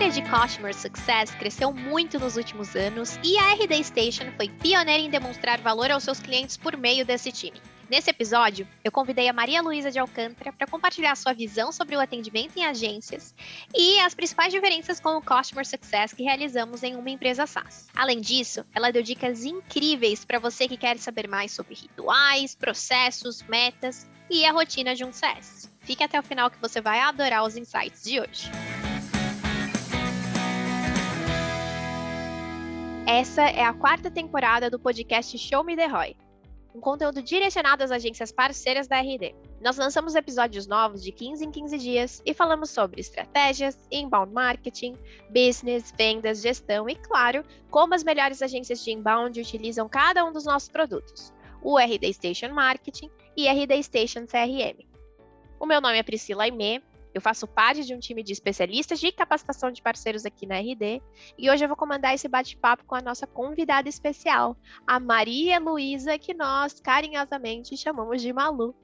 área de Customer Success cresceu muito nos últimos anos e a RD Station foi pioneira em demonstrar valor aos seus clientes por meio desse time. Nesse episódio, eu convidei a Maria Luísa de Alcântara para compartilhar sua visão sobre o atendimento em agências e as principais diferenças com o Customer Success que realizamos em uma empresa SaaS. Além disso, ela deu dicas incríveis para você que quer saber mais sobre rituais, processos, metas e a rotina de um CS. Fique até o final que você vai adorar os insights de hoje. Essa é a quarta temporada do podcast Show Me The Roy um conteúdo direcionado às agências parceiras da RD. Nós lançamos episódios novos de 15 em 15 dias e falamos sobre estratégias, inbound marketing, business, vendas, gestão e, claro, como as melhores agências de inbound utilizam cada um dos nossos produtos, o RD Station Marketing e RD Station CRM. O meu nome é Priscila Aimee eu faço parte de um time de especialistas de capacitação de parceiros aqui na RD e hoje eu vou comandar esse bate-papo com a nossa convidada especial, a Maria Luísa, que nós carinhosamente chamamos de Malu.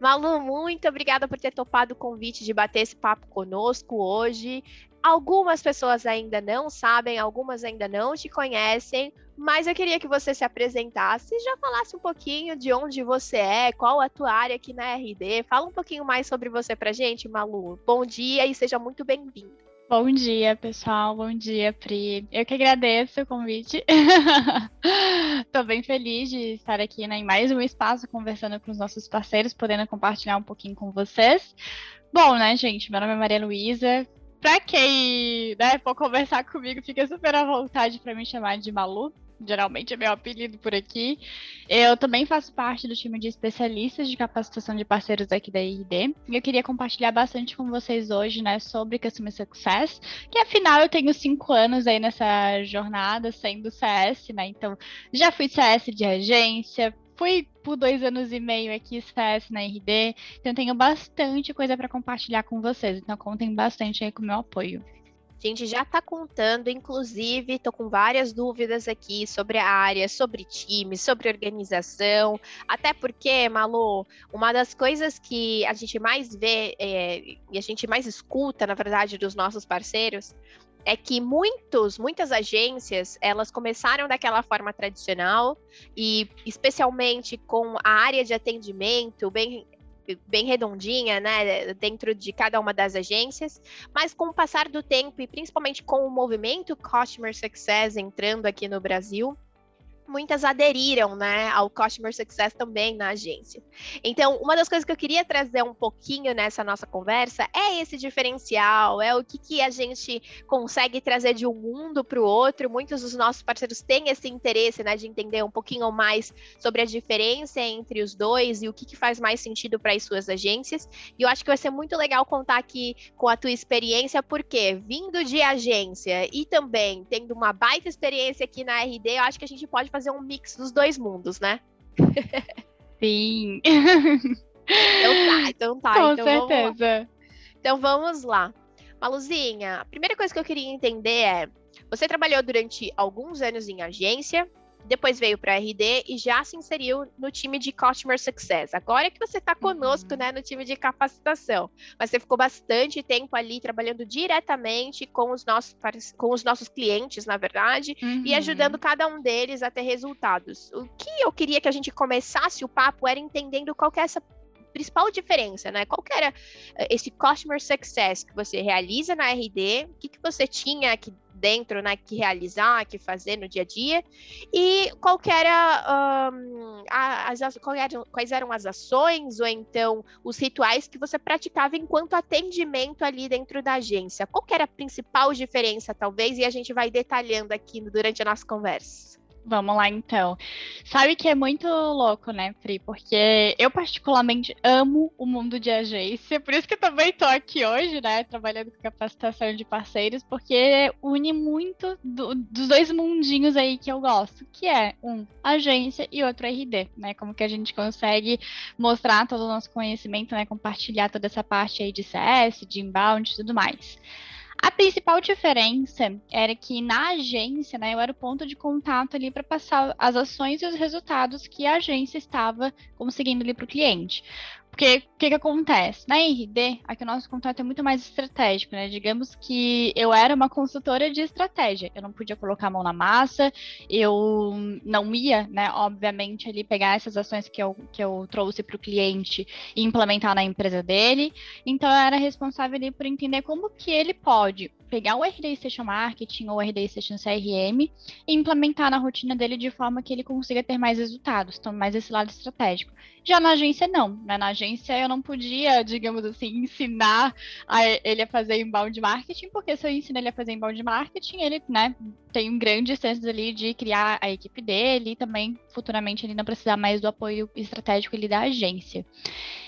Malu, muito obrigada por ter topado o convite de bater esse papo conosco hoje. Algumas pessoas ainda não sabem, algumas ainda não te conhecem, mas eu queria que você se apresentasse e já falasse um pouquinho de onde você é, qual a tua área aqui na RD. Fala um pouquinho mais sobre você pra gente, Malu. Bom dia e seja muito bem-vindo. Bom dia, pessoal. Bom dia, Pri. Eu que agradeço o convite. Estou bem feliz de estar aqui né, em mais um espaço conversando com os nossos parceiros, podendo compartilhar um pouquinho com vocês. Bom, né, gente? Meu nome é Maria Luísa, Pra quem né, for conversar comigo, fica super à vontade para me chamar de Malu. Geralmente é meu apelido por aqui. Eu também faço parte do time de especialistas de capacitação de parceiros aqui da IRD. E eu queria compartilhar bastante com vocês hoje, né, sobre Customer Success, que afinal eu tenho cinco anos aí nessa jornada sendo CS, né? Então já fui CS de agência, fui por dois anos e meio aqui CS na RD, então tenho bastante coisa para compartilhar com vocês. Então contem bastante aí com o meu apoio. A gente já está contando, inclusive, estou com várias dúvidas aqui sobre a área, sobre time, sobre organização. Até porque, Malu, uma das coisas que a gente mais vê é, e a gente mais escuta, na verdade, dos nossos parceiros é que muitos, muitas agências, elas começaram daquela forma tradicional e especialmente com a área de atendimento bem bem redondinha, né, dentro de cada uma das agências, mas com o passar do tempo e principalmente com o movimento Customer Success entrando aqui no Brasil, muitas aderiram, né, ao Customer Success também na agência. Então, uma das coisas que eu queria trazer um pouquinho nessa nossa conversa é esse diferencial, é o que, que a gente consegue trazer de um mundo para o outro. Muitos dos nossos parceiros têm esse interesse, né, de entender um pouquinho mais sobre a diferença entre os dois e o que, que faz mais sentido para as suas agências. E eu acho que vai ser muito legal contar aqui com a tua experiência, porque vindo de agência e também tendo uma baita experiência aqui na RD, eu acho que a gente pode fazer um mix dos dois mundos, né? Sim. então tá, então tá. Com então certeza. Vamos então vamos lá. Maluzinha, a primeira coisa que eu queria entender é: você trabalhou durante alguns anos em agência, depois veio para a RD e já se inseriu no time de Customer Success. Agora é que você está conosco, uhum. né, no time de capacitação. Mas você ficou bastante tempo ali trabalhando diretamente com os nossos, com os nossos clientes, na verdade, uhum. e ajudando cada um deles a ter resultados. O que eu queria que a gente começasse o papo era entendendo qual que é essa principal diferença, né? Qual que era eh, esse customer success que você realiza na RD? O que, que você tinha que dentro, né, que realizar, que fazer no dia a dia, e qual era, um, as, eram, quais eram as ações ou então os rituais que você praticava enquanto atendimento ali dentro da agência. Qual era a principal diferença, talvez, e a gente vai detalhando aqui durante a nossa conversa. Vamos lá então. Sabe que é muito louco, né, Pri? Porque eu particularmente amo o mundo de agência, por isso que eu também tô aqui hoje, né, trabalhando com capacitação de parceiros, porque une muito do, dos dois mundinhos aí que eu gosto, que é um agência e outro RD, né? Como que a gente consegue mostrar todo o nosso conhecimento, né, compartilhar toda essa parte aí de CS, de inbound e tudo mais. A principal diferença era que na agência, né, eu era o ponto de contato ali para passar as ações e os resultados que a agência estava conseguindo ali para o cliente. Porque o que, que acontece? Na RD, aqui o nosso contrato é muito mais estratégico, né? Digamos que eu era uma consultora de estratégia. Eu não podia colocar a mão na massa, eu não ia, né, obviamente, ali pegar essas ações que eu, que eu trouxe para o cliente e implementar na empresa dele. Então, eu era responsável ali por entender como que ele pode pegar o RD Station Marketing ou o RD Station CRM e implementar na rotina dele de forma que ele consiga ter mais resultados, então mais esse lado estratégico. Já na agência, não. Né? Na agência, eu não podia, digamos assim, ensinar a ele a fazer inbound marketing, porque se eu ensino ele a fazer inbound marketing, ele né, tem grandes chances ali de criar a equipe dele e também, futuramente, ele não precisar mais do apoio estratégico ali da agência.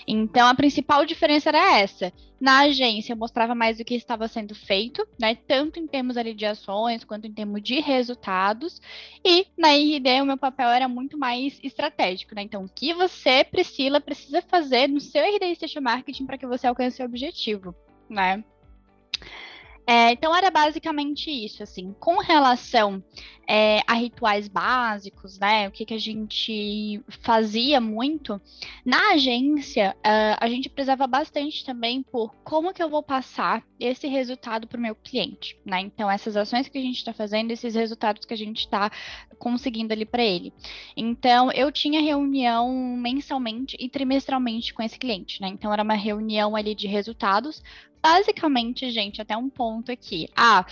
Então, a principal diferença era essa. Na agência, eu mostrava mais o que estava sendo feito, né? Tanto em termos ali de ações, quanto em termos de resultados. E na RD, o meu papel era muito mais estratégico, né? Então, o que você, Priscila, precisa fazer no seu RD Station Marketing para que você alcance o objetivo, né? É, então era basicamente isso, assim, com relação é, a rituais básicos, né? O que, que a gente fazia muito na agência, uh, a gente prezava bastante também por como que eu vou passar esse resultado para o meu cliente, né? Então essas ações que a gente está fazendo, esses resultados que a gente está conseguindo ali para ele. Então eu tinha reunião mensalmente e trimestralmente com esse cliente, né? Então era uma reunião ali de resultados basicamente, gente, até um ponto aqui. Ah,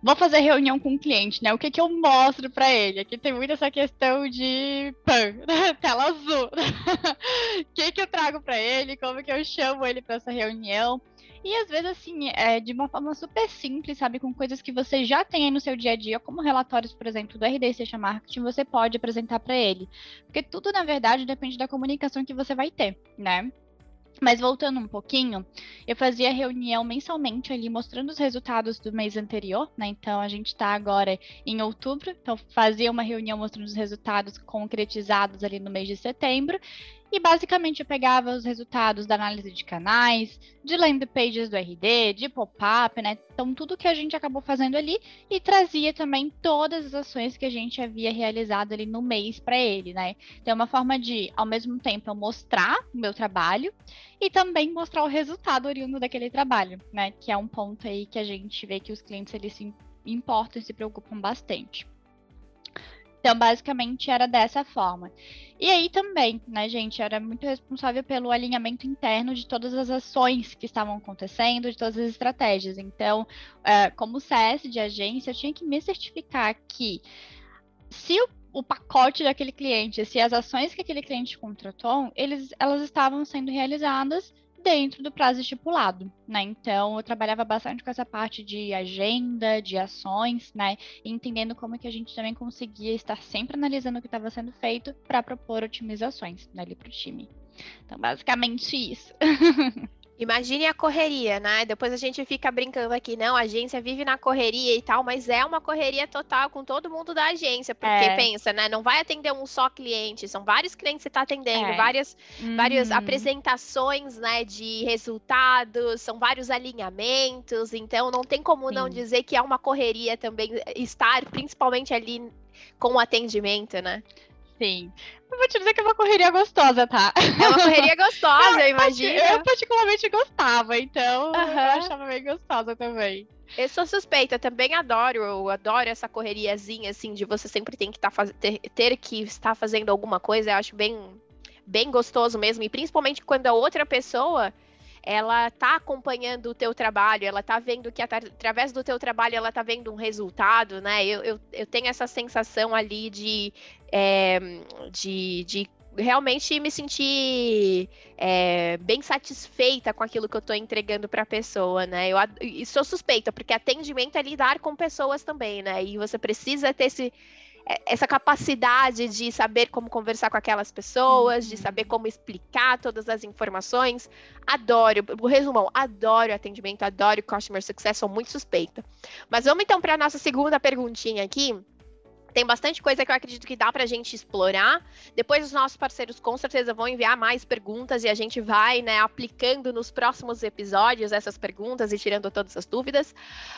vou fazer reunião com o cliente, né? O que, que eu mostro para ele? Aqui tem muito essa questão de pan, tela azul. O que, que eu trago para ele? Como que eu chamo ele para essa reunião? E às vezes, assim, é de uma forma super simples, sabe? Com coisas que você já tem aí no seu dia a dia, como relatórios, por exemplo, do RD Seja Marketing, você pode apresentar para ele. Porque tudo, na verdade, depende da comunicação que você vai ter, né? Mas voltando um pouquinho, eu fazia reunião mensalmente ali mostrando os resultados do mês anterior, né? Então a gente está agora em outubro, então fazia uma reunião mostrando os resultados concretizados ali no mês de setembro e basicamente eu pegava os resultados da análise de canais, de landing pages do RD, de pop-up, né? Então, tudo que a gente acabou fazendo ali e trazia também todas as ações que a gente havia realizado ali no mês para ele, né? Então, é uma forma de, ao mesmo tempo, eu mostrar o meu trabalho e também mostrar o resultado oriundo daquele trabalho, né? Que é um ponto aí que a gente vê que os clientes eles se importam e se preocupam bastante. Então, basicamente, era dessa forma. E aí também, né, gente, era muito responsável pelo alinhamento interno de todas as ações que estavam acontecendo, de todas as estratégias. Então, é, como CS de agência, eu tinha que me certificar que se o, pacote daquele cliente, se as ações que aquele cliente contratou, eles, elas estavam sendo realizadas dentro do prazo estipulado, né? Então, eu trabalhava bastante com essa parte de agenda, de ações, né? Entendendo como que a gente também conseguia estar sempre analisando o que estava sendo feito para propor otimizações né, ali para o time. Então, basicamente isso. Imagine a correria, né? Depois a gente fica brincando aqui, não, a agência vive na correria e tal, mas é uma correria total com todo mundo da agência, porque é. pensa, né? Não vai atender um só cliente, são vários clientes que você está atendendo, é. várias, uhum. várias apresentações, né, de resultados, são vários alinhamentos, então não tem como Sim. não dizer que é uma correria também estar, principalmente ali com o atendimento, né? Sim. Eu vou te dizer que é uma correria gostosa, tá? É uma correria gostosa, eu imagino. Eu particularmente gostava, então uhum. eu achava bem gostosa também. Eu sou suspeita, também adoro, eu adoro essa correriazinha, assim, de você sempre tem que tá faz... ter, ter que estar fazendo alguma coisa, eu acho bem, bem gostoso mesmo, e principalmente quando a outra pessoa ela tá acompanhando o teu trabalho, ela tá vendo que através do teu trabalho ela tá vendo um resultado, né? Eu, eu, eu tenho essa sensação ali de, é, de, de realmente me sentir é, bem satisfeita com aquilo que eu estou entregando para a pessoa, né? Eu e sou suspeita, porque atendimento é lidar com pessoas também, né? E você precisa ter esse, essa capacidade de saber como conversar com aquelas pessoas, uhum. de saber como explicar todas as informações. Adoro, o resumão, adoro atendimento, adoro customer success, sou muito suspeita. Mas vamos então para a nossa segunda perguntinha aqui tem bastante coisa que eu acredito que dá para a gente explorar. Depois os nossos parceiros com certeza vão enviar mais perguntas e a gente vai, né, aplicando nos próximos episódios essas perguntas e tirando todas as dúvidas.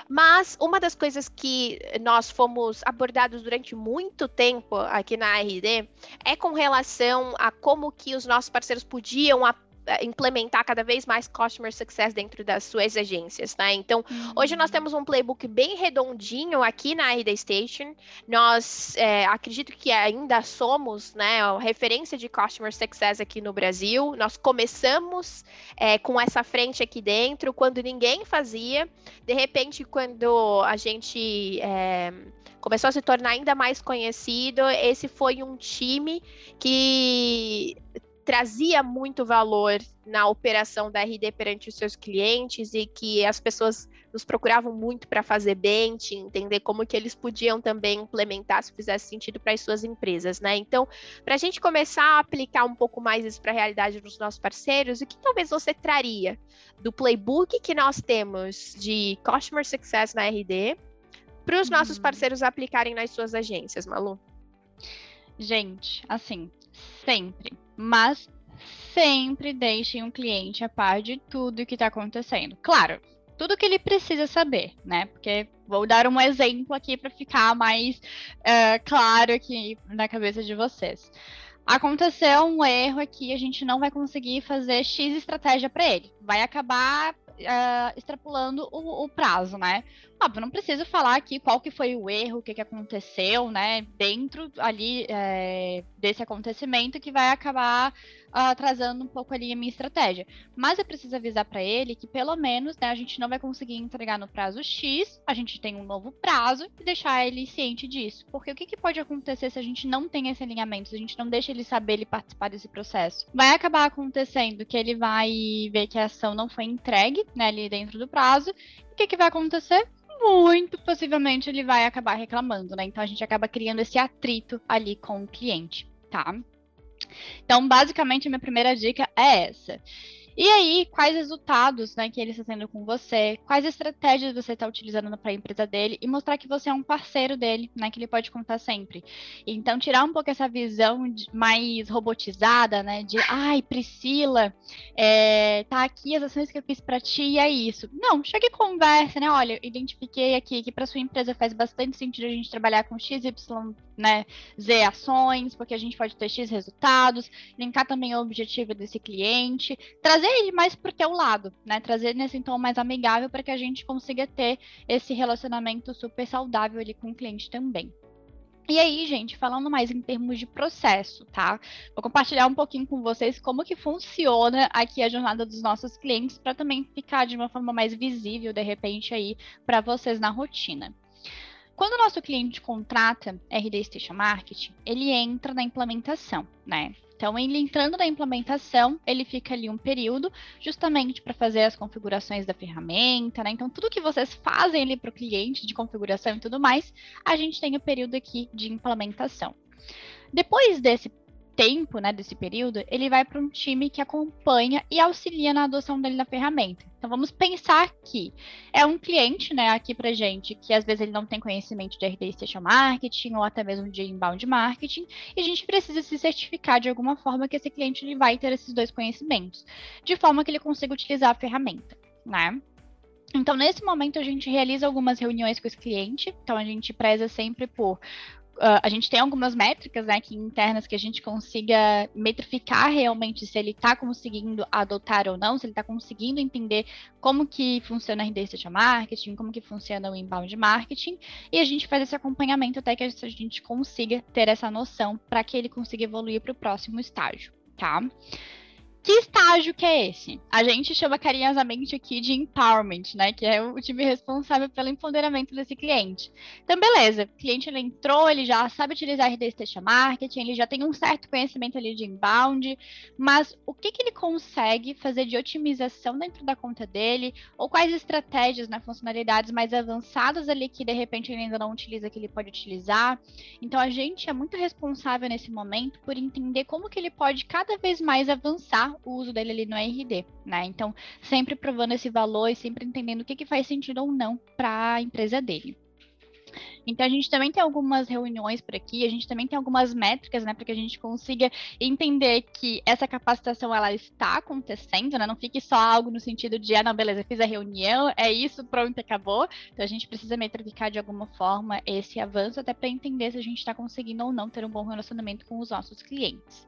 Mas uma das coisas que nós fomos abordados durante muito tempo aqui na RD é com relação a como que os nossos parceiros podiam implementar cada vez mais customer success dentro das suas agências, né? Então, uhum. hoje nós temos um playbook bem redondinho aqui na RD Station. Nós é, acredito que ainda somos, né, a referência de customer success aqui no Brasil. Nós começamos é, com essa frente aqui dentro quando ninguém fazia. De repente, quando a gente é, começou a se tornar ainda mais conhecido, esse foi um time que trazia muito valor na operação da RD perante os seus clientes e que as pessoas nos procuravam muito para fazer bench, entender como que eles podiam também implementar se fizesse sentido para as suas empresas, né? Então, para a gente começar a aplicar um pouco mais isso para a realidade dos nossos parceiros, o que talvez você traria do playbook que nós temos de Customer Success na RD para os nossos uhum. parceiros aplicarem nas suas agências, Malu? Gente, assim, sempre, mas sempre deixem um cliente a par de tudo que está acontecendo. Claro, tudo que ele precisa saber, né? Porque vou dar um exemplo aqui para ficar mais uh, claro aqui na cabeça de vocês. Aconteceu um erro aqui, a gente não vai conseguir fazer X estratégia para ele. Vai acabar uh, extrapolando o, o, prazo, né? Óbvio, não preciso falar aqui qual que foi o erro, o que, que aconteceu, né? Dentro ali é, desse acontecimento que vai acabar atrasando um pouco ali a minha estratégia. Mas eu preciso avisar para ele que pelo menos né, a gente não vai conseguir entregar no prazo X, a gente tem um novo prazo e deixar ele ciente disso. Porque o que, que pode acontecer se a gente não tem esse alinhamento, se a gente não deixa ele saber ele participar desse processo? Vai acabar acontecendo que ele vai ver que a ação não foi entregue né, ali dentro do prazo. E o que, que vai acontecer? muito possivelmente ele vai acabar reclamando, né? Então a gente acaba criando esse atrito ali com o cliente, tá? Então, basicamente, a minha primeira dica é essa. E aí, quais resultados né, que ele está tendo com você, quais estratégias você está utilizando para a empresa dele e mostrar que você é um parceiro dele, né, que ele pode contar sempre. Então, tirar um pouco essa visão de, mais robotizada, né, de, ai, Priscila, é, tá aqui as ações que eu fiz para ti e é isso. Não, chega e conversa, né, olha, identifiquei aqui que para sua empresa faz bastante sentido a gente trabalhar com XY, né, Z ações, porque a gente pode ter X resultados, linkar também o objetivo desse cliente, trazer ele mais para o teu lado, né? Trazer nesse tom mais amigável para que a gente consiga ter esse relacionamento super saudável ali com o cliente também. E aí, gente, falando mais em termos de processo, tá? Vou compartilhar um pouquinho com vocês como que funciona aqui a jornada dos nossos clientes para também ficar de uma forma mais visível, de repente, aí para vocês na rotina. Quando o nosso cliente contrata RD Station Marketing, ele entra na implementação, né? Então, ele entrando na implementação, ele fica ali um período justamente para fazer as configurações da ferramenta, né? Então, tudo que vocês fazem ali para o cliente de configuração e tudo mais, a gente tem o período aqui de implementação. Depois desse tempo, né, desse período, ele vai para um time que acompanha e auxilia na adoção dele da ferramenta. Então vamos pensar que é um cliente, né, aqui para gente, que às vezes ele não tem conhecimento de RD Station Marketing ou até mesmo de Inbound Marketing, e a gente precisa se certificar de alguma forma que esse cliente ele vai ter esses dois conhecimentos, de forma que ele consiga utilizar a ferramenta, né? Então, nesse momento, a gente realiza algumas reuniões com esse cliente. Então, a gente preza sempre por a gente tem algumas métricas né, que, internas que a gente consiga metrificar realmente se ele está conseguindo adotar ou não, se ele está conseguindo entender como que funciona a rede marketing, como que funciona o inbound marketing, e a gente faz esse acompanhamento até que a gente consiga ter essa noção para que ele consiga evoluir para o próximo estágio, tá? Que estágio que é esse? A gente chama carinhosamente aqui de empowerment, né? Que é o time responsável pelo empoderamento desse cliente. Então, beleza, o cliente ele entrou, ele já sabe utilizar RD Station Marketing, ele já tem um certo conhecimento ali de inbound, mas o que, que ele consegue fazer de otimização dentro da conta dele? Ou quais estratégias, né, funcionalidades mais avançadas ali que de repente ele ainda não utiliza, que ele pode utilizar? Então, a gente é muito responsável nesse momento por entender como que ele pode cada vez mais avançar o uso dele ali no RD, né? Então, sempre provando esse valor e sempre entendendo o que, que faz sentido ou não para a empresa dele. Então a gente também tem algumas reuniões por aqui, a gente também tem algumas métricas, né, para que a gente consiga entender que essa capacitação ela está acontecendo, né? Não fique só algo no sentido de, ah, não, beleza, fiz a reunião, é isso, pronto, acabou. Então a gente precisa metrificar de alguma forma esse avanço até para entender se a gente está conseguindo ou não ter um bom relacionamento com os nossos clientes.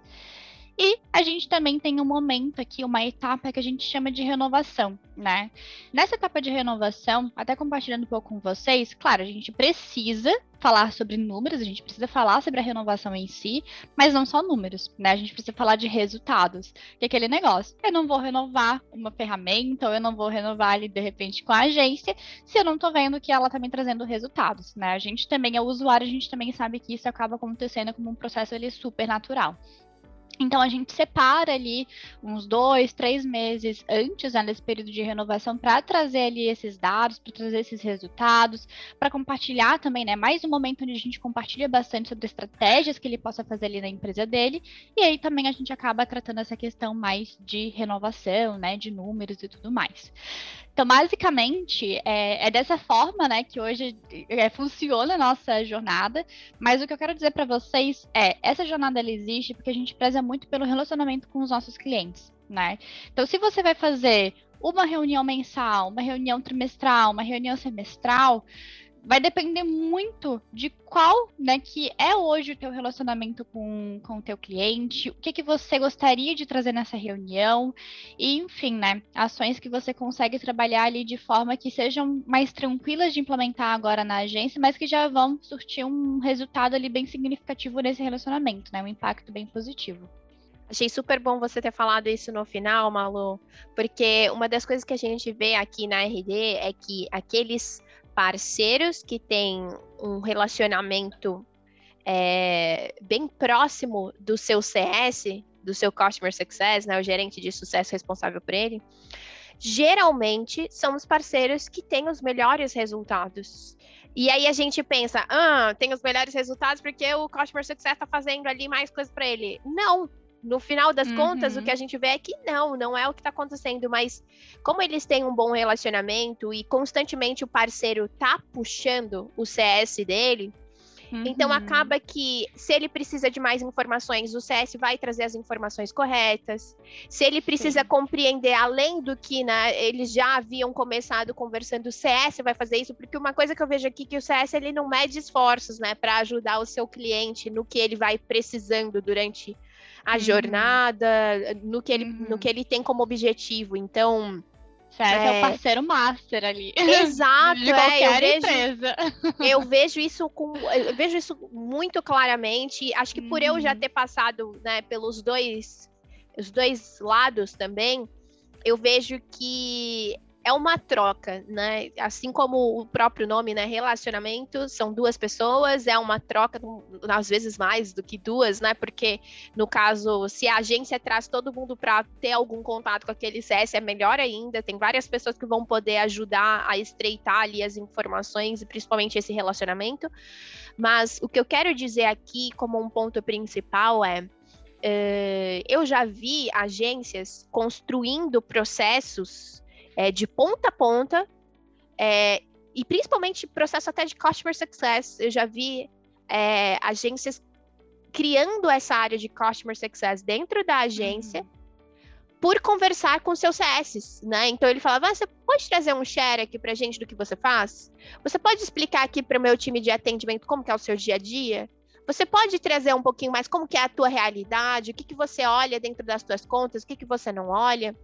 E a gente também tem um momento aqui, uma etapa que a gente chama de renovação, né? Nessa etapa de renovação, até compartilhando um pouco com vocês, claro, a gente precisa falar sobre números, a gente precisa falar sobre a renovação em si, mas não só números, né? A gente precisa falar de resultados, que é aquele negócio. Eu não vou renovar uma ferramenta, ou eu não vou renovar ali de repente com a agência, se eu não tô vendo que ela tá me trazendo resultados, né? A gente também é usuário, a gente também sabe que isso acaba acontecendo como um processo ali super natural. Então a gente separa ali uns dois, três meses antes né, desse período de renovação para trazer ali esses dados, para trazer esses resultados, para compartilhar também, né? Mais um momento onde a gente compartilha bastante sobre estratégias que ele possa fazer ali na empresa dele. E aí também a gente acaba tratando essa questão mais de renovação, né? De números e tudo mais. Então, basicamente, é, é, dessa forma, né, que hoje é, funciona a nossa jornada. Mas o que eu quero dizer para vocês é, essa jornada ela existe porque a gente preza muito pelo relacionamento com os nossos clientes, né? Então, se você vai fazer uma reunião mensal, uma reunião trimestral, uma reunião semestral, vai depender muito de qual, né, que é hoje o teu relacionamento com, com o teu cliente, o que que você gostaria de trazer nessa reunião, e enfim, né, ações que você consegue trabalhar ali de forma que sejam mais tranquilas de implementar agora na agência, mas que já vão surtir um resultado ali bem significativo nesse relacionamento, né, um impacto bem positivo. Achei super bom você ter falado isso no final, Malu, porque uma das coisas que a gente vê aqui na RD é que aqueles parceiros que têm um relacionamento é, bem próximo do seu CS, do seu Customer Success, né, o gerente de sucesso responsável por ele, geralmente são os parceiros que têm os melhores resultados. E aí a gente pensa, ah, tem os melhores resultados porque o Customer Success está fazendo ali mais coisas para ele. Não, no final das uhum. contas, o que a gente vê é que não, não é o que está acontecendo, mas como eles têm um bom relacionamento e constantemente o parceiro tá puxando o CS dele, então, uhum. então acaba que se ele precisa de mais informações, o CS vai trazer as informações corretas. Se ele precisa Sim. compreender além do que né, eles já haviam começado conversando, o CS vai fazer isso, porque uma coisa que eu vejo aqui é que o CS ele não mede esforços, né, para ajudar o seu cliente no que ele vai precisando durante a uhum. jornada, no que, ele, uhum. no que ele tem como objetivo. Então. Certo, é, é o parceiro master ali. Exato, de qualquer é, eu vejo, empresa. Eu vejo isso com. Eu vejo isso muito claramente. Acho que por uhum. eu já uhum. ter passado né, pelos dois, os dois lados também, eu vejo que é uma troca, né? Assim como o próprio nome, né? Relacionamento são duas pessoas, é uma troca, às vezes mais do que duas, né? Porque no caso, se a agência traz todo mundo para ter algum contato com aquele CS, é melhor ainda. Tem várias pessoas que vão poder ajudar a estreitar ali as informações e principalmente esse relacionamento. Mas o que eu quero dizer aqui, como um ponto principal, é. Uh, eu já vi agências construindo processos é, de ponta a ponta, é, e principalmente processo até de customer success. Eu já vi é, agências criando essa área de customer success dentro da agência. Uhum. Por conversar com seus CS, né? Então ele falava: ah, você pode trazer um share aqui pra gente do que você faz? Você pode explicar aqui para o meu time de atendimento como que é o seu dia a dia? Você pode trazer um pouquinho mais como que é a tua realidade, o que, que você olha dentro das tuas contas, o que, que você não olha?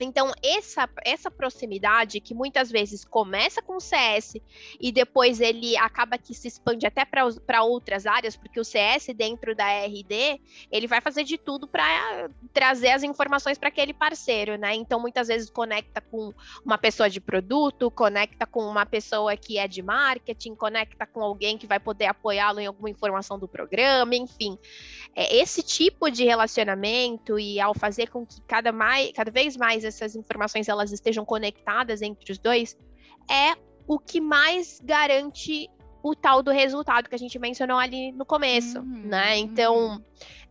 Então, essa, essa proximidade que muitas vezes começa com o CS e depois ele acaba que se expande até para outras áreas, porque o CS dentro da RD, ele vai fazer de tudo para trazer as informações para aquele parceiro, né? Então, muitas vezes conecta com uma pessoa de produto, conecta com uma pessoa que é de marketing, conecta com alguém que vai poder apoiá-lo em alguma informação do programa, enfim. É, esse tipo de relacionamento e ao fazer com que cada, mais, cada vez mais essas informações elas estejam conectadas entre os dois, é o que mais garante o tal do resultado que a gente mencionou ali no começo, uhum, né? Então, uhum.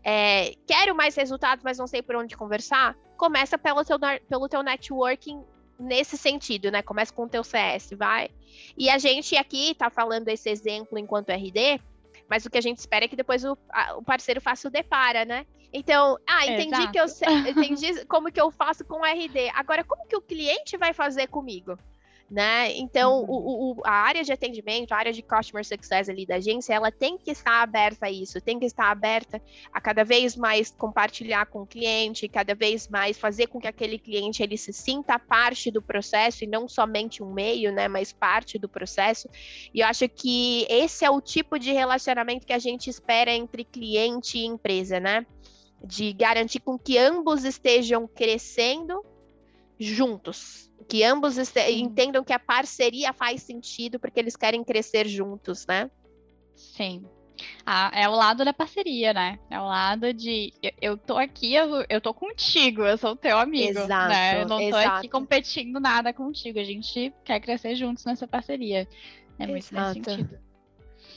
é, quero mais resultados, mas não sei por onde conversar. Começa pelo teu, pelo teu networking nesse sentido, né? Começa com o teu CS, vai. E a gente aqui tá falando esse exemplo enquanto RD, mas o que a gente espera é que depois o, a, o parceiro faça o depara, né? Então, ah, entendi Exato. que eu entendi como que eu faço com o RD. Agora, como que o cliente vai fazer comigo? Né? Então, uhum. o, o, a área de atendimento, a área de customer success ali da agência, ela tem que estar aberta a isso, tem que estar aberta a cada vez mais compartilhar com o cliente, cada vez mais fazer com que aquele cliente ele se sinta parte do processo e não somente um meio, né, mas parte do processo. E eu acho que esse é o tipo de relacionamento que a gente espera entre cliente e empresa, né? De garantir com que ambos estejam crescendo juntos. Que ambos entendam que a parceria faz sentido porque eles querem crescer juntos, né? Sim. Ah, é o lado da parceria, né? É o lado de eu, eu tô aqui, eu, eu tô contigo, eu sou teu amigo. Exato, né? Eu não tô exato. aqui competindo nada contigo. A gente quer crescer juntos nessa parceria. É muito exato. nesse sentido.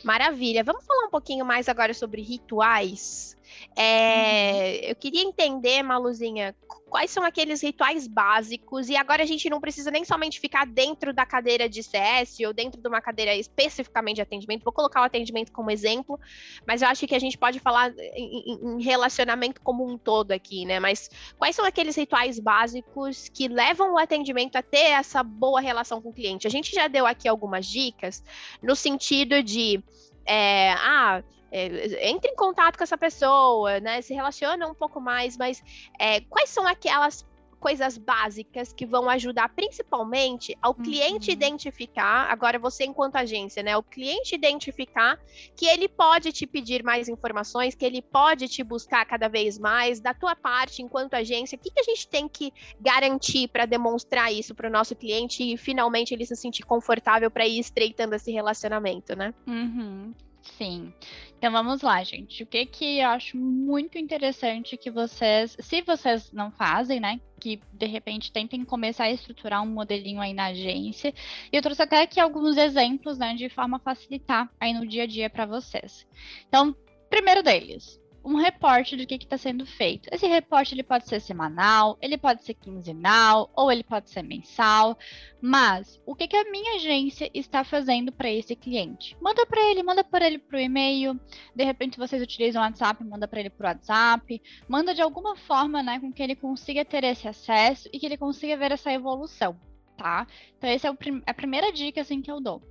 Maravilha. Vamos falar um pouquinho mais agora sobre rituais. É, uhum. Eu queria entender, Maluzinha, quais são aqueles rituais básicos, e agora a gente não precisa nem somente ficar dentro da cadeira de CS ou dentro de uma cadeira especificamente de atendimento, vou colocar o atendimento como exemplo, mas eu acho que a gente pode falar em, em relacionamento como um todo aqui, né? Mas quais são aqueles rituais básicos que levam o atendimento a ter essa boa relação com o cliente? A gente já deu aqui algumas dicas no sentido de é, ah, é, entre em contato com essa pessoa, né? Se relaciona um pouco mais, mas é, quais são aquelas coisas básicas que vão ajudar principalmente ao cliente uhum. identificar, agora você enquanto agência, né? O cliente identificar que ele pode te pedir mais informações, que ele pode te buscar cada vez mais, da tua parte enquanto agência, o que, que a gente tem que garantir para demonstrar isso para o nosso cliente e finalmente ele se sentir confortável para ir estreitando esse relacionamento, né? Uhum. Sim. Então vamos lá, gente. O que que eu acho muito interessante que vocês, se vocês não fazem, né, que de repente tentem começar a estruturar um modelinho aí na agência. E eu trouxe até aqui alguns exemplos, né, de forma a facilitar aí no dia a dia para vocês. Então, primeiro deles, um reporte do que está sendo feito. Esse reporte ele pode ser semanal, ele pode ser quinzenal ou ele pode ser mensal. Mas o que, que a minha agência está fazendo para esse cliente? Manda para ele, manda para ele para o e-mail. De repente vocês utilizam o WhatsApp, manda para ele para o WhatsApp. Manda de alguma forma, né, com que ele consiga ter esse acesso e que ele consiga ver essa evolução, tá? Então essa é a primeira dica assim que eu dou.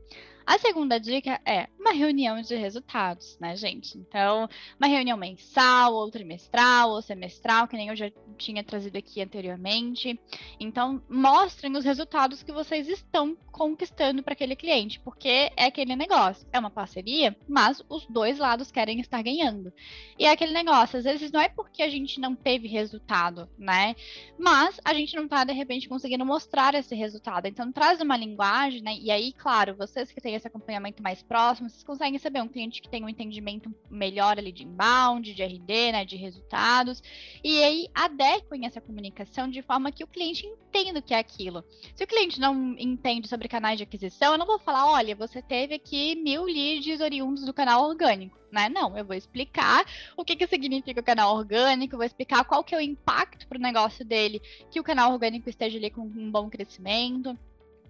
A segunda dica é uma reunião de resultados, né, gente? Então, uma reunião mensal, ou trimestral, ou semestral, que nem eu já tinha trazido aqui anteriormente. Então, mostrem os resultados que vocês estão conquistando para aquele cliente, porque é aquele negócio, é uma parceria, mas os dois lados querem estar ganhando. E é aquele negócio, às vezes não é porque a gente não teve resultado, né? Mas a gente não está de repente conseguindo mostrar esse resultado. Então, traz uma linguagem, né? E aí, claro, vocês que têm esse acompanhamento mais próximo, vocês conseguem saber um cliente que tem um entendimento melhor ali de inbound, de RD, né, de resultados, e aí adequem essa comunicação de forma que o cliente entenda o que é aquilo. Se o cliente não entende sobre canais de aquisição, eu não vou falar, olha, você teve aqui mil leads oriundos do canal orgânico. Né? Não, eu vou explicar o que, que significa o canal orgânico, vou explicar qual que é o impacto para o negócio dele que o canal orgânico esteja ali com um bom crescimento.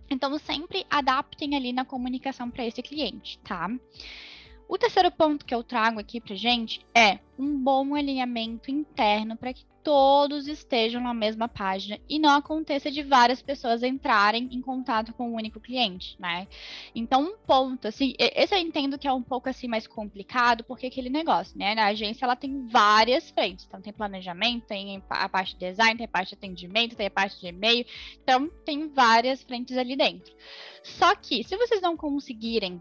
Então, sempre adaptem ali na comunicação para esse cliente, tá? O terceiro ponto que eu trago aqui para gente é um bom alinhamento interno para que todos estejam na mesma página e não aconteça de várias pessoas entrarem em contato com um único cliente, né? Então, um ponto, assim, esse eu entendo que é um pouco assim mais complicado, porque aquele negócio, né? A agência ela tem várias frentes. Então, tem planejamento, tem a parte de design, tem a parte de atendimento, tem a parte de e-mail. Então, tem várias frentes ali dentro. Só que, se vocês não conseguirem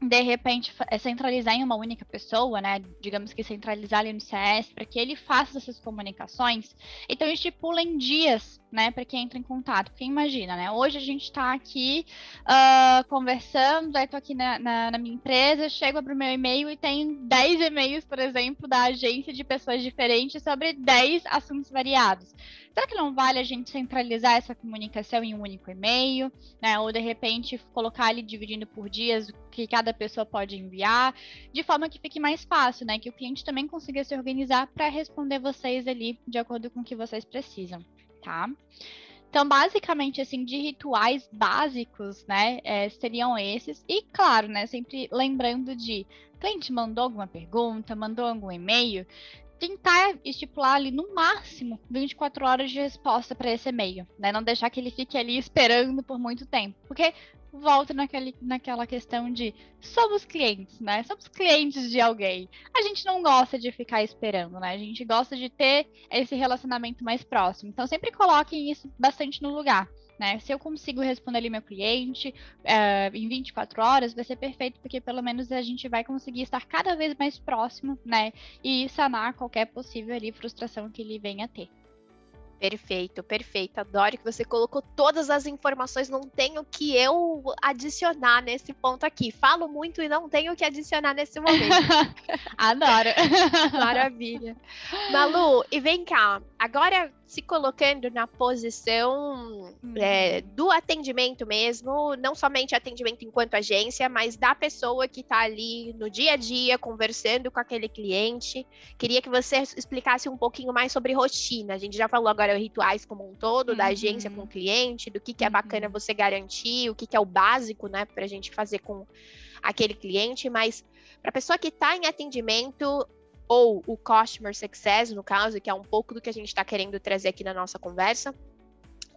de repente é centralizar em uma única pessoa, né? Digamos que centralizar ali no CS para que ele faça essas comunicações. Então estipulem dias, né, para quem entra em contato. Porque imagina, né? Hoje a gente está aqui uh, conversando, aí tô aqui na, na, na minha empresa, chego para o meu e-mail e tem 10 e-mails, por exemplo, da agência de pessoas diferentes sobre 10 assuntos variados. Será que não vale a gente centralizar essa comunicação em um único e-mail, né? Ou de repente colocar ali dividindo por dias o que cada pessoa pode enviar, de forma que fique mais fácil, né? Que o cliente também consiga se organizar para responder vocês ali de acordo com o que vocês precisam, tá? Então, basicamente, assim, de rituais básicos, né, é, seriam esses. E, claro, né, sempre lembrando de cliente mandou alguma pergunta, mandou algum e-mail, tentar estipular ali no máximo 24 horas de resposta para esse e-mail, né? Não deixar que ele fique ali esperando por muito tempo, porque volta naquele, naquela questão de somos clientes, né? Somos clientes de alguém. A gente não gosta de ficar esperando, né? A gente gosta de ter esse relacionamento mais próximo. Então sempre coloquem isso bastante no lugar. Né? Se eu consigo responder ali meu cliente uh, em 24 horas, vai ser perfeito, porque pelo menos a gente vai conseguir estar cada vez mais próximo, né? E sanar qualquer possível ali frustração que ele venha a ter. Perfeito, perfeito. Adoro que você colocou todas as informações. Não tenho que eu adicionar nesse ponto aqui. Falo muito e não tenho que adicionar nesse momento. Adoro. Maravilha. Malu, e vem cá. Agora se colocando na posição hum. é, do atendimento mesmo, não somente atendimento enquanto agência, mas da pessoa que está ali no dia a dia conversando com aquele cliente. Queria que você explicasse um pouquinho mais sobre rotina. A gente já falou agora rituais como um todo, uhum. da agência com o cliente, do que, que é bacana uhum. você garantir, o que, que é o básico, né, para a gente fazer com aquele cliente, mas para a pessoa que está em atendimento, ou o Customer Success, no caso, que é um pouco do que a gente está querendo trazer aqui na nossa conversa.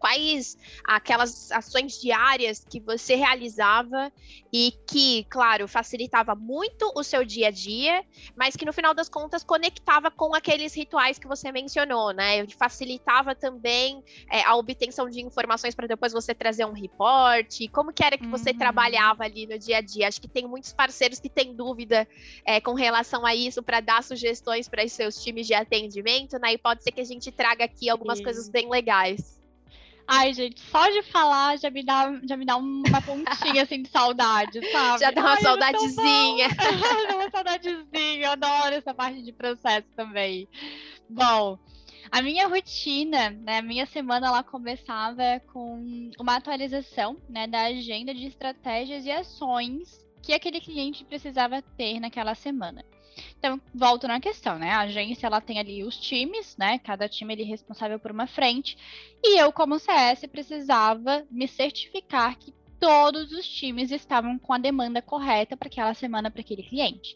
Quais aquelas ações diárias que você realizava e que, claro, facilitava muito o seu dia a dia, mas que no final das contas conectava com aqueles rituais que você mencionou, né? Facilitava também é, a obtenção de informações para depois você trazer um reporte. Como que era que você uhum. trabalhava ali no dia a dia? Acho que tem muitos parceiros que têm dúvida é, com relação a isso para dar sugestões para os seus times de atendimento, né? E pode ser que a gente traga aqui algumas Sim. coisas bem legais. Ai, gente, só de falar já me dá, já me dá uma pontinha assim de saudade, sabe? Já dá uma Ai, saudadezinha. dá uma saudadezinha, eu adoro essa parte de processo também. Bom, a minha rotina, né, a minha semana ela começava com uma atualização, né, da agenda de estratégias e ações que aquele cliente precisava ter naquela semana. Então, volto na questão, né? A agência ela tem ali os times, né? Cada time ele é responsável por uma frente. E eu, como CS, precisava me certificar que todos os times estavam com a demanda correta para aquela semana para aquele cliente.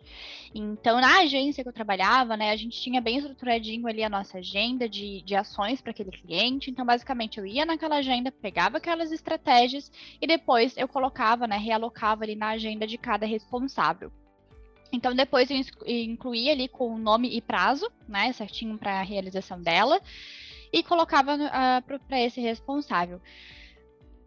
Então, na agência que eu trabalhava, né, a gente tinha bem estruturadinho ali a nossa agenda de, de ações para aquele cliente. Então, basicamente, eu ia naquela agenda, pegava aquelas estratégias e depois eu colocava, né, realocava ali na agenda de cada responsável. Então, depois eu incluía ali com nome e prazo, né, certinho para a realização dela, e colocava uh, para esse responsável.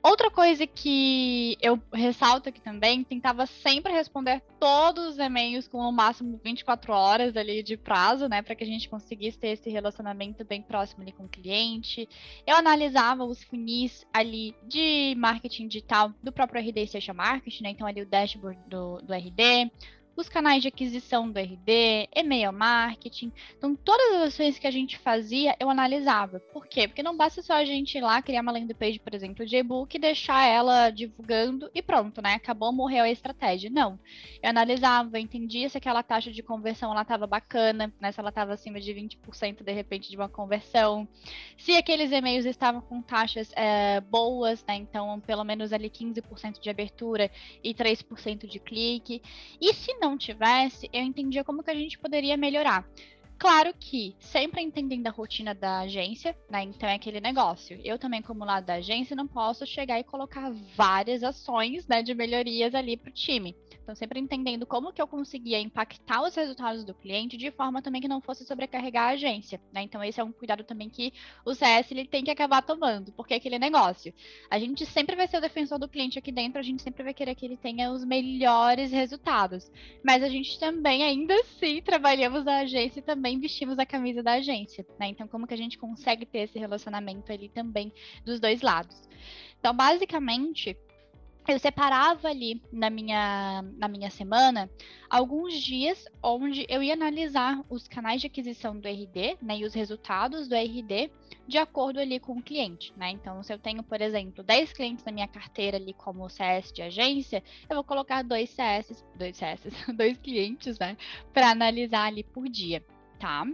Outra coisa que eu ressalto aqui também, tentava sempre responder todos os e-mails com no máximo 24 horas ali de prazo, né, para que a gente conseguisse ter esse relacionamento bem próximo ali com o cliente. Eu analisava os funis ali de marketing digital do próprio RD Seja Marketing, né, então ali o dashboard do, do RD, os canais de aquisição do RD, e-mail marketing. Então, todas as ações que a gente fazia, eu analisava. Por quê? Porque não basta só a gente ir lá criar uma landing page, por exemplo, de e-book e deixar ela divulgando e pronto, né? Acabou, morreu a estratégia. Não. Eu analisava, entendia se aquela taxa de conversão ela estava bacana, né? Se ela estava acima de 20% de repente de uma conversão. Se aqueles e-mails estavam com taxas é, boas, né? Então, pelo menos ali 15% de abertura e 3% de clique. E se não não tivesse, eu entendia como que a gente poderia melhorar. Claro que sempre entendendo a rotina da agência, né? Então é aquele negócio. Eu também, como lado da agência, não posso chegar e colocar várias ações né, de melhorias ali para o time. Então, sempre entendendo como que eu conseguia impactar os resultados do cliente de forma também que não fosse sobrecarregar a agência, né? Então, esse é um cuidado também que o CS ele tem que acabar tomando, porque é aquele negócio. A gente sempre vai ser o defensor do cliente aqui dentro, a gente sempre vai querer que ele tenha os melhores resultados. Mas a gente também, ainda assim, trabalhamos na agência e também vestimos a camisa da agência, né? Então, como que a gente consegue ter esse relacionamento ali também dos dois lados? Então, basicamente, eu separava ali na minha, na minha semana alguns dias onde eu ia analisar os canais de aquisição do RD, né, e os resultados do RD de acordo ali com o cliente, né? Então, se eu tenho, por exemplo, 10 clientes na minha carteira ali como CS de agência, eu vou colocar dois CS, dois CS, dois clientes, né, para analisar ali por dia, tá?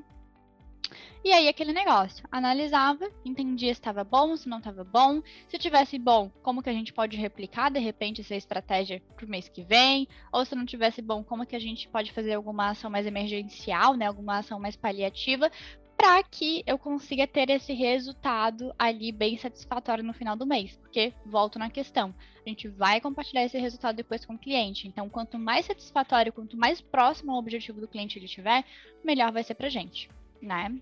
E aí aquele negócio, analisava, entendia se estava bom, se não estava bom. Se tivesse bom, como que a gente pode replicar de repente essa estratégia para o mês que vem? Ou se não tivesse bom, como que a gente pode fazer alguma ação mais emergencial, né? Alguma ação mais paliativa para que eu consiga ter esse resultado ali bem satisfatório no final do mês. Porque, volto na questão, a gente vai compartilhar esse resultado depois com o cliente. Então, quanto mais satisfatório, quanto mais próximo ao objetivo do cliente ele tiver, melhor vai ser para gente, né?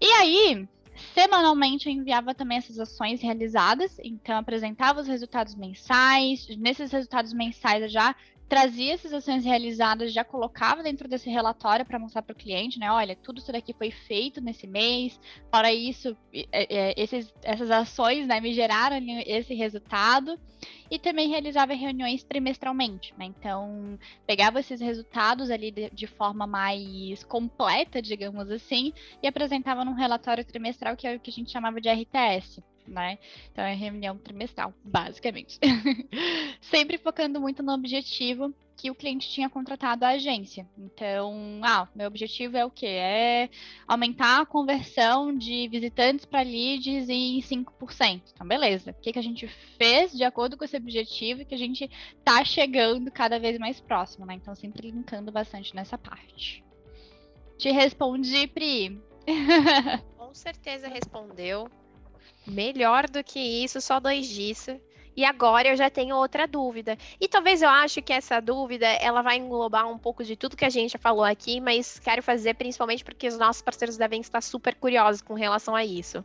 E aí, semanalmente eu enviava também essas ações realizadas, então apresentava os resultados mensais. Nesses resultados mensais eu já trazia essas ações realizadas, já colocava dentro desse relatório para mostrar para o cliente, né? Olha, tudo isso daqui foi feito nesse mês. Para isso, é, é, esses, essas ações né, me geraram esse resultado. E também realizava reuniões trimestralmente, né? Então, pegava esses resultados ali de, de forma mais completa, digamos assim, e apresentava num relatório trimestral que é o que a gente chamava de RTS né? Então é reunião trimestral, basicamente. Sempre focando muito no objetivo que o cliente tinha contratado a agência. Então, ah, meu objetivo é o quê? É aumentar a conversão de visitantes para leads em 5%. Então, beleza. O que, que a gente fez de acordo com esse objetivo que a gente tá chegando cada vez mais próximo, né? Então, sempre linkando bastante nessa parte. Te respondi, Pri. Com certeza respondeu. Melhor do que isso, só dois disso. E agora eu já tenho outra dúvida. E talvez eu acho que essa dúvida ela vai englobar um pouco de tudo que a gente já falou aqui, mas quero fazer principalmente porque os nossos parceiros devem estar super curiosos com relação a isso.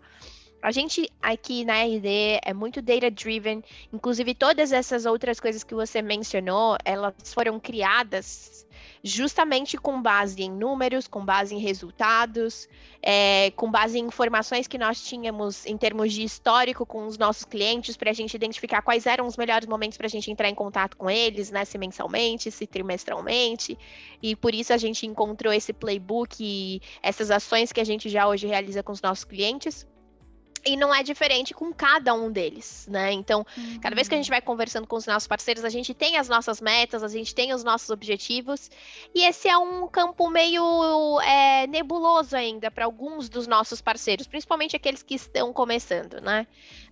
A gente aqui na RD é muito data driven, inclusive todas essas outras coisas que você mencionou, elas foram criadas justamente com base em números, com base em resultados, é, com base em informações que nós tínhamos em termos de histórico com os nossos clientes, para a gente identificar quais eram os melhores momentos para a gente entrar em contato com eles, né, se mensalmente, se trimestralmente, e por isso a gente encontrou esse playbook e essas ações que a gente já hoje realiza com os nossos clientes. E não é diferente com cada um deles, né? Então, uhum. cada vez que a gente uhum. vai conversando com os nossos parceiros, a gente tem as nossas metas, a gente tem os nossos objetivos. E esse é um campo meio é, nebuloso ainda para alguns dos nossos parceiros, principalmente aqueles que estão começando, né?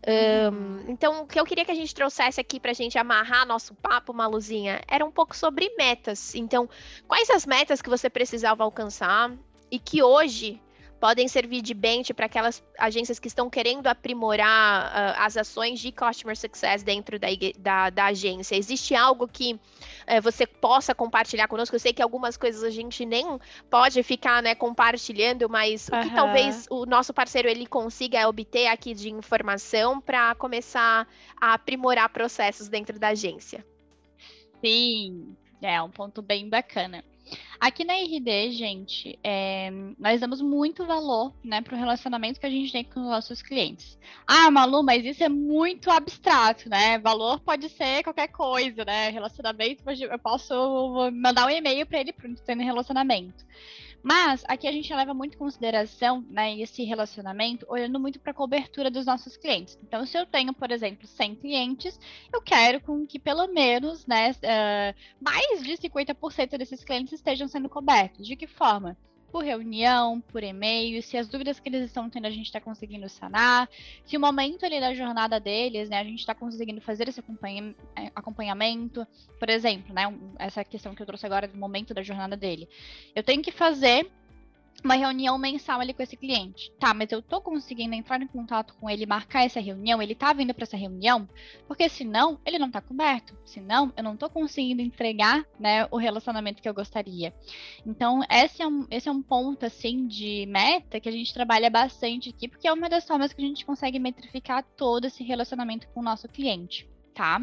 Uhum. Um, então, o que eu queria que a gente trouxesse aqui para a gente amarrar nosso papo, Maluzinha, era um pouco sobre metas. Então, quais as metas que você precisava alcançar e que hoje podem servir de bench para aquelas agências que estão querendo aprimorar uh, as ações de customer success dentro da, da, da agência. Existe algo que uh, você possa compartilhar conosco? Eu sei que algumas coisas a gente nem pode ficar né, compartilhando, mas uhum. o que talvez o nosso parceiro ele consiga obter aqui de informação para começar a aprimorar processos dentro da agência. Sim, é um ponto bem bacana. Aqui na RD, gente, é, nós damos muito valor né, para o relacionamento que a gente tem com os nossos clientes. Ah, Malu, mas isso é muito abstrato, né? Valor pode ser qualquer coisa, né? Relacionamento, eu posso mandar um e-mail para ele para ter relacionamento. Mas aqui a gente leva muito em consideração né, esse relacionamento, olhando muito para a cobertura dos nossos clientes. Então, se eu tenho, por exemplo, 100 clientes, eu quero com que pelo menos né, uh, mais de 50% desses clientes estejam sendo cobertos. De que forma? Por reunião, por e-mail, se as dúvidas que eles estão tendo a gente está conseguindo sanar, se o momento ali da jornada deles, né, a gente está conseguindo fazer esse é, acompanhamento, por exemplo, né, essa questão que eu trouxe agora do momento da jornada dele. Eu tenho que fazer uma reunião mensal ali com esse cliente. Tá, mas eu tô conseguindo entrar em contato com ele, marcar essa reunião, ele tá vindo para essa reunião, porque senão ele não tá coberto. Senão eu não tô conseguindo entregar, né, o relacionamento que eu gostaria. Então, esse é um, esse é um ponto assim de meta que a gente trabalha bastante aqui, porque é uma das formas que a gente consegue metrificar todo esse relacionamento com o nosso cliente tá?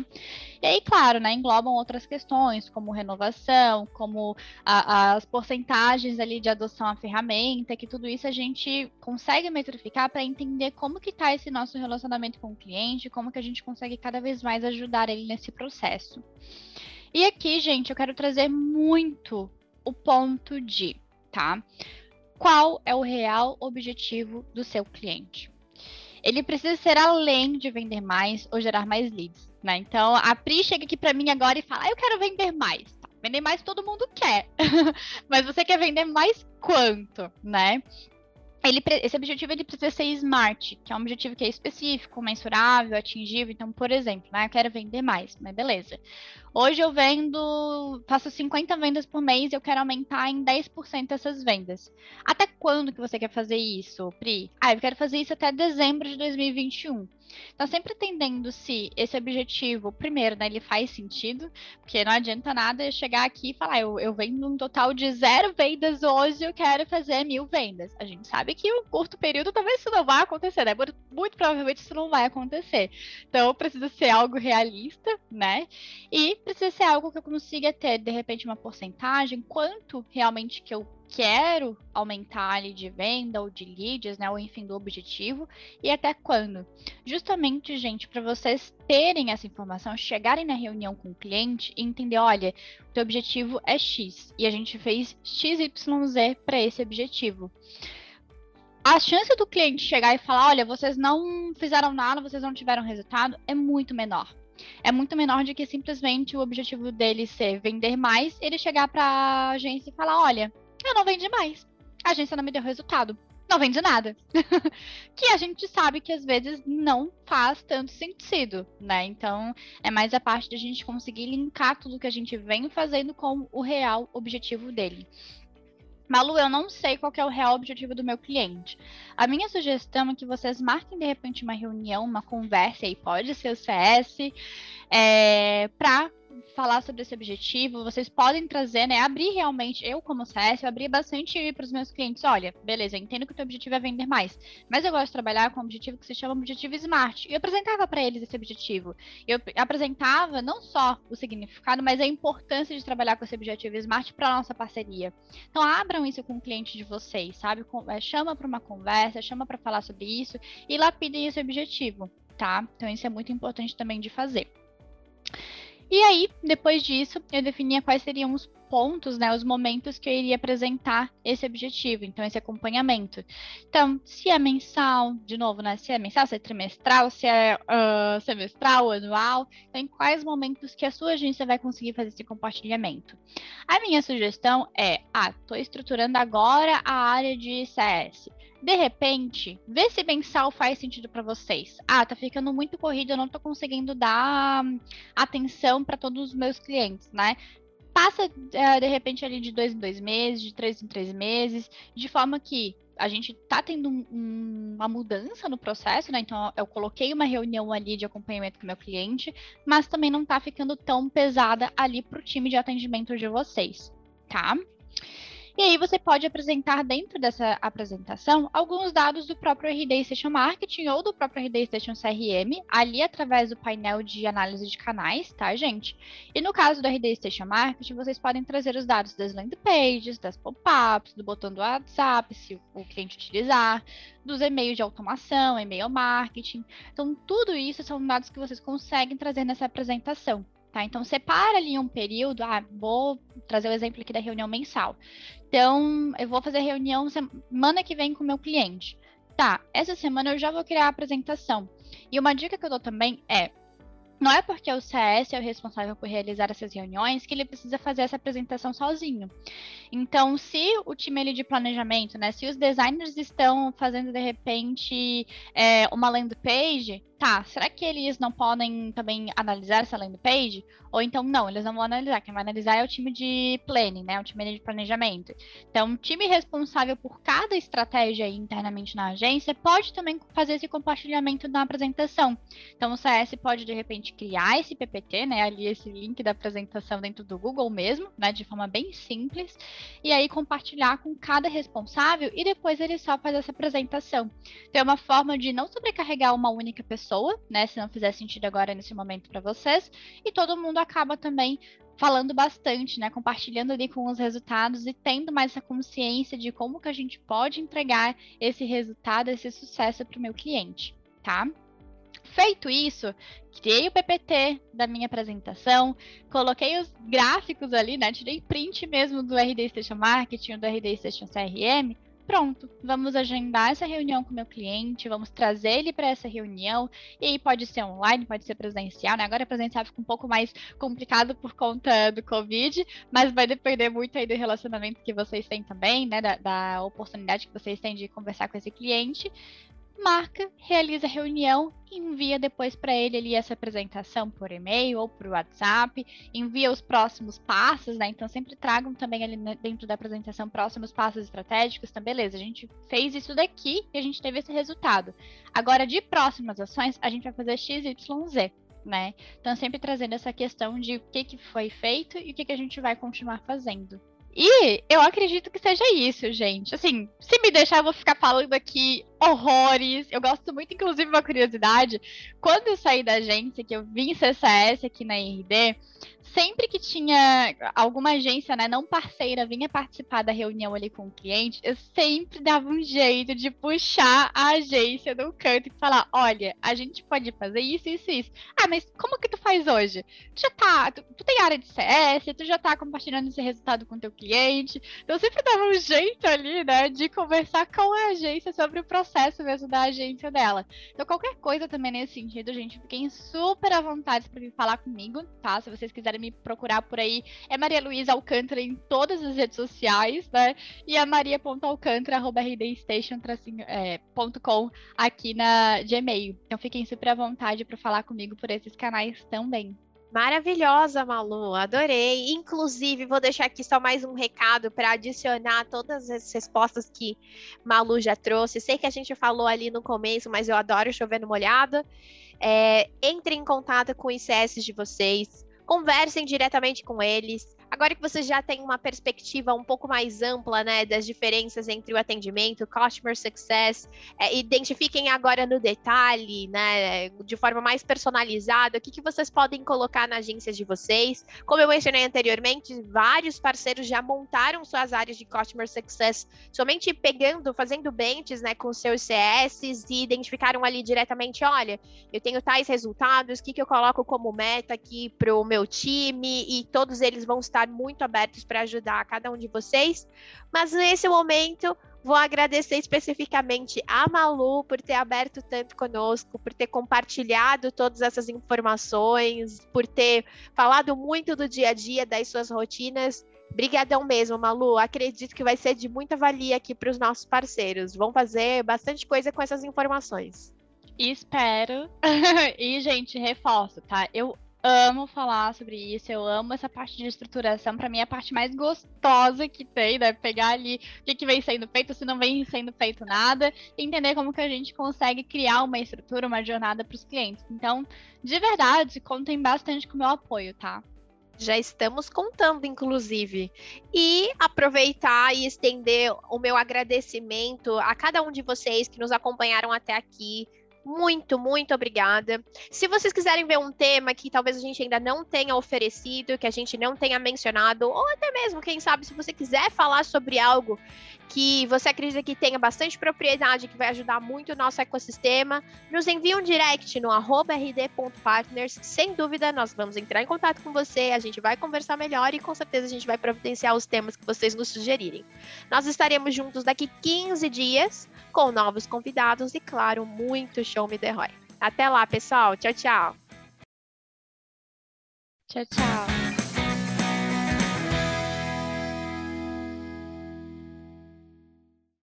E aí, claro, né, englobam outras questões, como renovação, como a, as porcentagens ali de adoção à ferramenta, que tudo isso a gente consegue metrificar para entender como que está esse nosso relacionamento com o cliente, como que a gente consegue cada vez mais ajudar ele nesse processo. E aqui, gente, eu quero trazer muito o ponto de, tá? Qual é o real objetivo do seu cliente? Ele precisa ser além de vender mais ou gerar mais leads. Né? Então, a Pri chega aqui para mim agora e fala: ah, Eu quero vender mais. Vender mais todo mundo quer. Mas você quer vender mais quanto, né? Ele, esse objetivo ele precisa ser smart, que é um objetivo que é específico, mensurável, atingível. Então, por exemplo, né, eu quero vender mais, mas beleza. Hoje eu vendo, faço 50 vendas por mês e eu quero aumentar em 10% essas vendas. Até quando que você quer fazer isso, Pri? Ah, eu quero fazer isso até dezembro de 2021. Então, sempre entendendo se esse objetivo, primeiro, né, ele faz sentido, porque não adianta nada eu chegar aqui e falar, eu, eu vendo um total de zero vendas hoje, eu quero fazer mil vendas. A gente sabe que um curto período talvez isso não vai acontecer, né? Muito, muito provavelmente isso não vai acontecer. Então, precisa ser algo realista, né? E precisa ser algo que eu consiga ter, de repente, uma porcentagem, quanto realmente que eu quero aumentar ali de venda ou de leads, né, ou enfim, do objetivo, e até quando. Justamente, gente, para vocês terem essa informação, chegarem na reunião com o cliente e entender, olha, o teu objetivo é X, e a gente fez XYZ para esse objetivo. A chance do cliente chegar e falar, olha, vocês não fizeram nada, vocês não tiveram resultado, é muito menor é muito menor do que simplesmente o objetivo dele ser vender mais, ele chegar para a agência e falar: olha, eu não vendi mais. A agência não me deu resultado. Não vende nada. que a gente sabe que às vezes não faz tanto sentido, né? Então, é mais a parte de a gente conseguir linkar tudo que a gente vem fazendo com o real objetivo dele. Malu, eu não sei qual é o real objetivo do meu cliente. A minha sugestão é que vocês marquem de repente uma reunião, uma conversa aí, pode ser o CS, é, para falar sobre esse objetivo, vocês podem trazer, né? Abrir realmente, eu como CS, eu abri bastante para os meus clientes. Olha, beleza, entendo que o teu objetivo é vender mais, mas eu gosto de trabalhar com um objetivo que se chama objetivo SMART. E eu apresentava para eles esse objetivo. Eu apresentava não só o significado, mas a importância de trabalhar com esse objetivo SMART para nossa parceria. Então, abram isso com o cliente de vocês, sabe? É, chama para uma conversa, chama para falar sobre isso e lapidem esse objetivo, tá? Então, isso é muito importante também de fazer. E aí, depois disso, eu definia quais seriam os pontos, né, os momentos que eu iria apresentar esse objetivo, então esse acompanhamento. Então, se é mensal, de novo, né, se é mensal, se é trimestral, se é uh, semestral, anual, então em quais momentos que a sua agência vai conseguir fazer esse compartilhamento. A minha sugestão é, ah, estou estruturando agora a área de CS. De repente, vê se mensal faz sentido para vocês. Ah, tá ficando muito corrido, eu não tô conseguindo dar hum, atenção para todos os meus clientes, né? Passa, é, de repente, ali de dois em dois meses, de três em três meses, de forma que a gente tá tendo um, uma mudança no processo, né? Então, eu coloquei uma reunião ali de acompanhamento com o meu cliente, mas também não tá ficando tão pesada ali pro time de atendimento de vocês, tá? E aí você pode apresentar dentro dessa apresentação alguns dados do próprio RD Station Marketing ou do próprio RD Station CRM, ali através do painel de análise de canais, tá, gente? E no caso do RD Station Marketing, vocês podem trazer os dados das landing pages, das pop-ups, do botão do WhatsApp, se o cliente utilizar, dos e-mails de automação, e-mail marketing. Então, tudo isso são dados que vocês conseguem trazer nessa apresentação. Tá? Então, separa ali um período. Ah, vou trazer o exemplo aqui da reunião mensal. Então, eu vou fazer reunião semana que vem com o meu cliente. Tá, essa semana eu já vou criar a apresentação. E uma dica que eu dou também é: não é porque o CS é o responsável por realizar essas reuniões que ele precisa fazer essa apresentação sozinho. Então, se o time de planejamento, né, se os designers estão fazendo de repente é, uma landing page, tá, será que eles não podem também analisar essa landing page? Ou então, não, eles não vão analisar, quem vai analisar é o time de planning, né, o time de planejamento. Então, o time responsável por cada estratégia internamente na agência pode também fazer esse compartilhamento na apresentação. Então, o CS pode, de repente, criar esse PPT, né, ali esse link da apresentação dentro do Google mesmo, né, de forma bem simples, e aí compartilhar com cada responsável e depois ele só faz essa apresentação. Então, é uma forma de não sobrecarregar uma única pessoa né? Se não fizer sentido agora nesse momento para vocês. E todo mundo acaba também falando bastante, né? Compartilhando ali com os resultados e tendo mais essa consciência de como que a gente pode entregar esse resultado, esse sucesso para o meu cliente, tá? Feito isso, criei o PPT da minha apresentação, coloquei os gráficos ali, né? Tirei print mesmo do RD Station Marketing, do RD Station CRM, pronto, vamos agendar essa reunião com o meu cliente, vamos trazer ele para essa reunião, e aí pode ser online, pode ser presencial, né? Agora presencial fica um pouco mais complicado por conta do Covid, mas vai depender muito aí do relacionamento que vocês têm também, né? Da, da oportunidade que vocês têm de conversar com esse cliente marca, realiza a reunião envia depois para ele ali essa apresentação por e-mail ou por WhatsApp, envia os próximos passos, né? Então sempre tragam também ali dentro da apresentação próximos passos estratégicos, então beleza, a gente fez isso daqui e a gente teve esse resultado. Agora de próximas ações, a gente vai fazer XYZ. Né? Então, sempre trazendo essa questão de o que, que foi feito e o que, que a gente vai continuar fazendo. E eu acredito que seja isso, gente. Assim, se me deixar, eu vou ficar falando aqui horrores. Eu gosto muito, inclusive, uma curiosidade. Quando eu saí da agência, que eu vim CCS aqui na IRD, sempre que tinha alguma agência, né, não parceira, vinha participar da reunião ali com o cliente, eu sempre dava um jeito de puxar a agência do canto e falar: olha, a gente pode fazer isso, isso, isso. Ah, mas como que tu faz hoje? Tu já tá, tu, tu tem área de CS, tu já tá compartilhando esse resultado com teu cliente. Então eu sempre dava um jeito ali, né, de conversar com a agência sobre o processo mesmo da agência dela. Então qualquer coisa também nesse sentido, gente, fiquem super à vontade para vir falar comigo, tá? Se vocês quiserem me procurar por aí, é Maria Luísa Alcântara em todas as redes sociais, né? E a maria.alcântara.rdstation.com é, aqui na Gmail. Então fiquem super à vontade para falar comigo por esses canais também. Maravilhosa, Malu, adorei. Inclusive, vou deixar aqui só mais um recado para adicionar todas as respostas que Malu já trouxe. Sei que a gente falou ali no começo, mas eu adoro chover no molhado. É, entre em contato com os ICS de vocês, conversem diretamente com eles. Agora que você já tem uma perspectiva um pouco mais ampla, né, das diferenças entre o atendimento, customer success, é, identifiquem agora no detalhe, né, de forma mais personalizada, o que, que vocês podem colocar na agência de vocês. Como eu mencionei anteriormente, vários parceiros já montaram suas áreas de customer success, somente pegando, fazendo benches, né, com seus CS e identificaram ali diretamente, olha, eu tenho tais resultados, o que, que eu coloco como meta aqui para o meu time e todos eles vão estar estar muito abertos para ajudar cada um de vocês. Mas nesse momento, vou agradecer especificamente a Malu por ter aberto tanto conosco, por ter compartilhado todas essas informações, por ter falado muito do dia a dia, das suas rotinas. Brigadão mesmo, Malu. Acredito que vai ser de muita valia aqui para os nossos parceiros. Vão fazer bastante coisa com essas informações. Espero. e, gente, reforço, tá? Eu amo falar sobre isso, eu amo essa parte de estruturação. Para mim é a parte mais gostosa que tem, né? Pegar ali o que, que vem sendo feito, se não vem sendo feito nada, e entender como que a gente consegue criar uma estrutura, uma jornada para os clientes. Então, de verdade, contem bastante com o meu apoio, tá? Já estamos contando, inclusive. E aproveitar e estender o meu agradecimento a cada um de vocês que nos acompanharam até aqui, muito, muito obrigada. Se vocês quiserem ver um tema que talvez a gente ainda não tenha oferecido, que a gente não tenha mencionado, ou até mesmo, quem sabe, se você quiser falar sobre algo que você acredita que tenha bastante propriedade, que vai ajudar muito o nosso ecossistema, nos envie um direct no rd.partners. Sem dúvida, nós vamos entrar em contato com você, a gente vai conversar melhor e com certeza a gente vai providenciar os temas que vocês nos sugerirem. Nós estaremos juntos daqui 15 dias com novos convidados e, claro, muito show me the Roy. Até lá, pessoal. Tchau, tchau. Tchau, tchau.